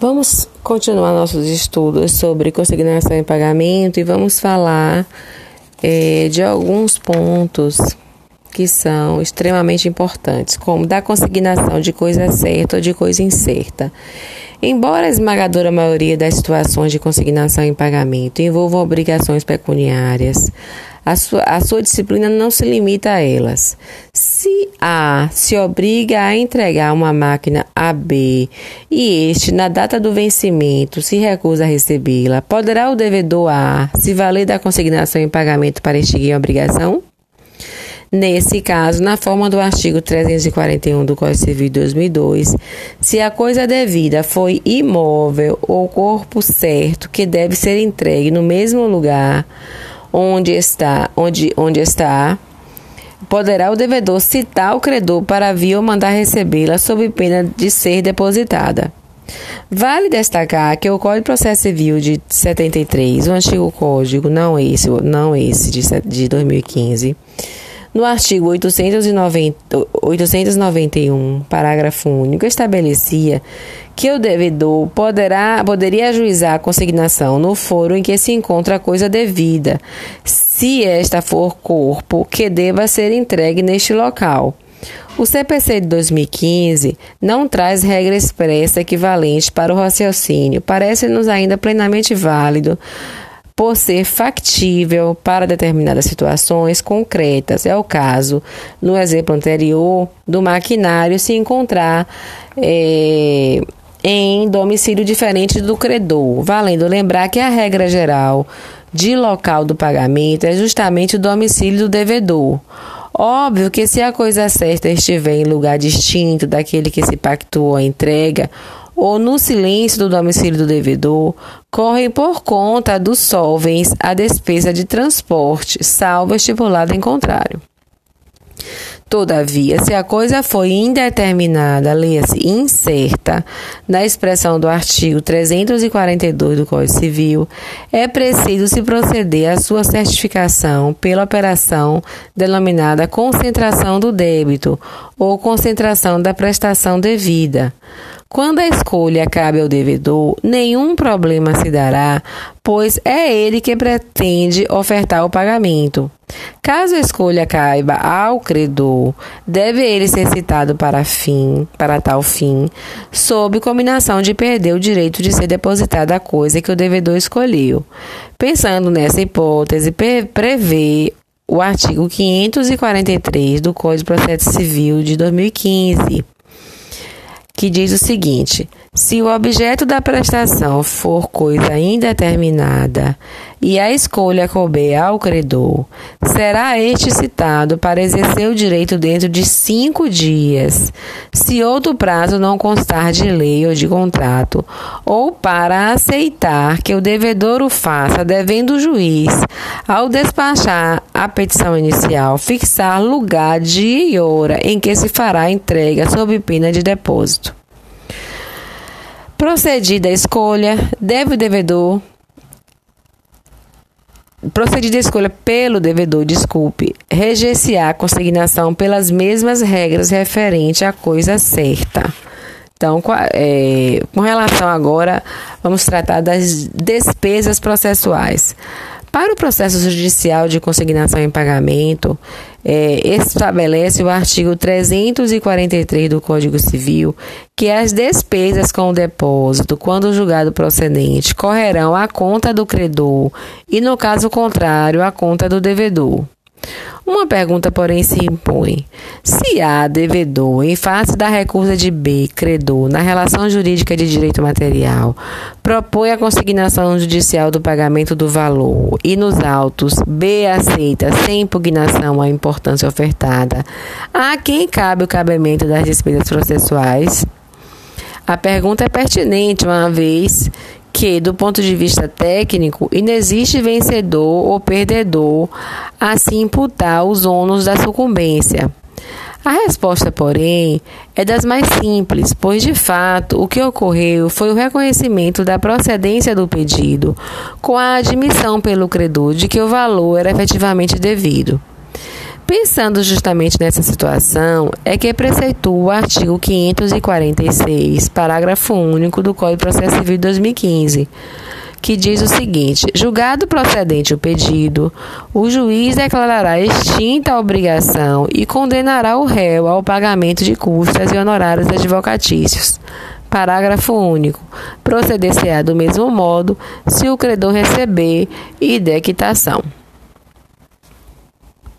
Vamos continuar nossos estudos sobre consignação em pagamento e vamos falar é, de alguns pontos que são extremamente importantes, como da consignação de coisa certa ou de coisa incerta. Embora a esmagadora maioria das situações de consignação em pagamento envolvam obrigações pecuniárias, a sua, a sua disciplina não se limita a elas. Se A se obriga a entregar uma máquina a B e este, na data do vencimento, se recusa a recebê-la, poderá o devedor A se valer da consignação em pagamento para extinguir a obrigação? Nesse caso, na forma do artigo 341 do Código Civil de 2002, se a coisa devida foi imóvel ou corpo certo que deve ser entregue no mesmo lugar onde está, onde, onde está, poderá o devedor citar o credor para vir ou mandar recebê-la sob pena de ser depositada. Vale destacar que o Código de Processo Civil de 73, o antigo código, não esse, não esse de, de 2015, no artigo 890, 891, parágrafo único, estabelecia que o devedor poderá, poderia ajuizar a consignação no foro em que se encontra a coisa devida, se esta for corpo que deva ser entregue neste local. O CPC de 2015 não traz regra expressa equivalente para o raciocínio, parece-nos ainda plenamente válido por ser factível para determinadas situações concretas. É o caso, no exemplo anterior, do maquinário se encontrar é, em domicílio diferente do credor, valendo lembrar que a regra geral de local do pagamento é justamente o domicílio do devedor. Óbvio que se a coisa certa estiver em lugar distinto daquele que se pactuou a entrega, ou no silêncio do domicílio do devedor, correm por conta dos solvens a despesa de transporte, salvo estipulado em contrário. Todavia, se a coisa foi indeterminada, leia-se incerta, na expressão do artigo 342 do Código Civil, é preciso se proceder à sua certificação pela operação denominada concentração do débito ou concentração da prestação devida. Quando a escolha cabe ao devedor, nenhum problema se dará, pois é ele que pretende ofertar o pagamento. Caso a escolha caiba ao credor, deve ele ser citado para fim, para tal fim, sob combinação de perder o direito de ser depositada a coisa que o devedor escolheu. Pensando nessa hipótese, prevê o artigo 543 do Código de Processo Civil de 2015 que diz o seguinte: se o objeto da prestação for coisa indeterminada e a escolha couber ao credor, será este citado para exercer o direito dentro de cinco dias, se outro prazo não constar de lei ou de contrato, ou para aceitar que o devedor o faça, devendo o juiz, ao despachar a petição inicial, fixar lugar, dia e hora em que se fará a entrega sob pena de depósito. Procedida a escolha, deve o devedor procedida a escolha pelo devedor, desculpe, regenciar a consignação pelas mesmas regras referente à coisa certa. Então, é, com relação agora, vamos tratar das despesas processuais. Para o processo judicial de consignação em pagamento, é, estabelece o artigo 343 do Código Civil que as despesas com o depósito, quando julgado procedente, correrão à conta do credor e, no caso contrário, à conta do devedor. Uma pergunta, porém, se impõe: se A, devedor, em face da recusa de B, credor, na relação jurídica de direito material, propõe a consignação judicial do pagamento do valor e nos autos B aceita sem impugnação a importância ofertada, a quem cabe o cabimento das despesas processuais? A pergunta é pertinente, uma vez que, do ponto de vista técnico, inexiste vencedor ou perdedor a se imputar os ônus da sucumbência. A resposta, porém, é das mais simples, pois de fato o que ocorreu foi o reconhecimento da procedência do pedido, com a admissão pelo credor de que o valor era efetivamente devido. Pensando justamente nessa situação, é que preceitua o artigo 546, parágrafo único do Código de Processo Civil de 2015, que diz o seguinte: julgado procedente o pedido, o juiz declarará extinta a obrigação e condenará o réu ao pagamento de custas e honorários advocatícios. Parágrafo único. Proceder-se-á do mesmo modo se o credor receber e der quitação.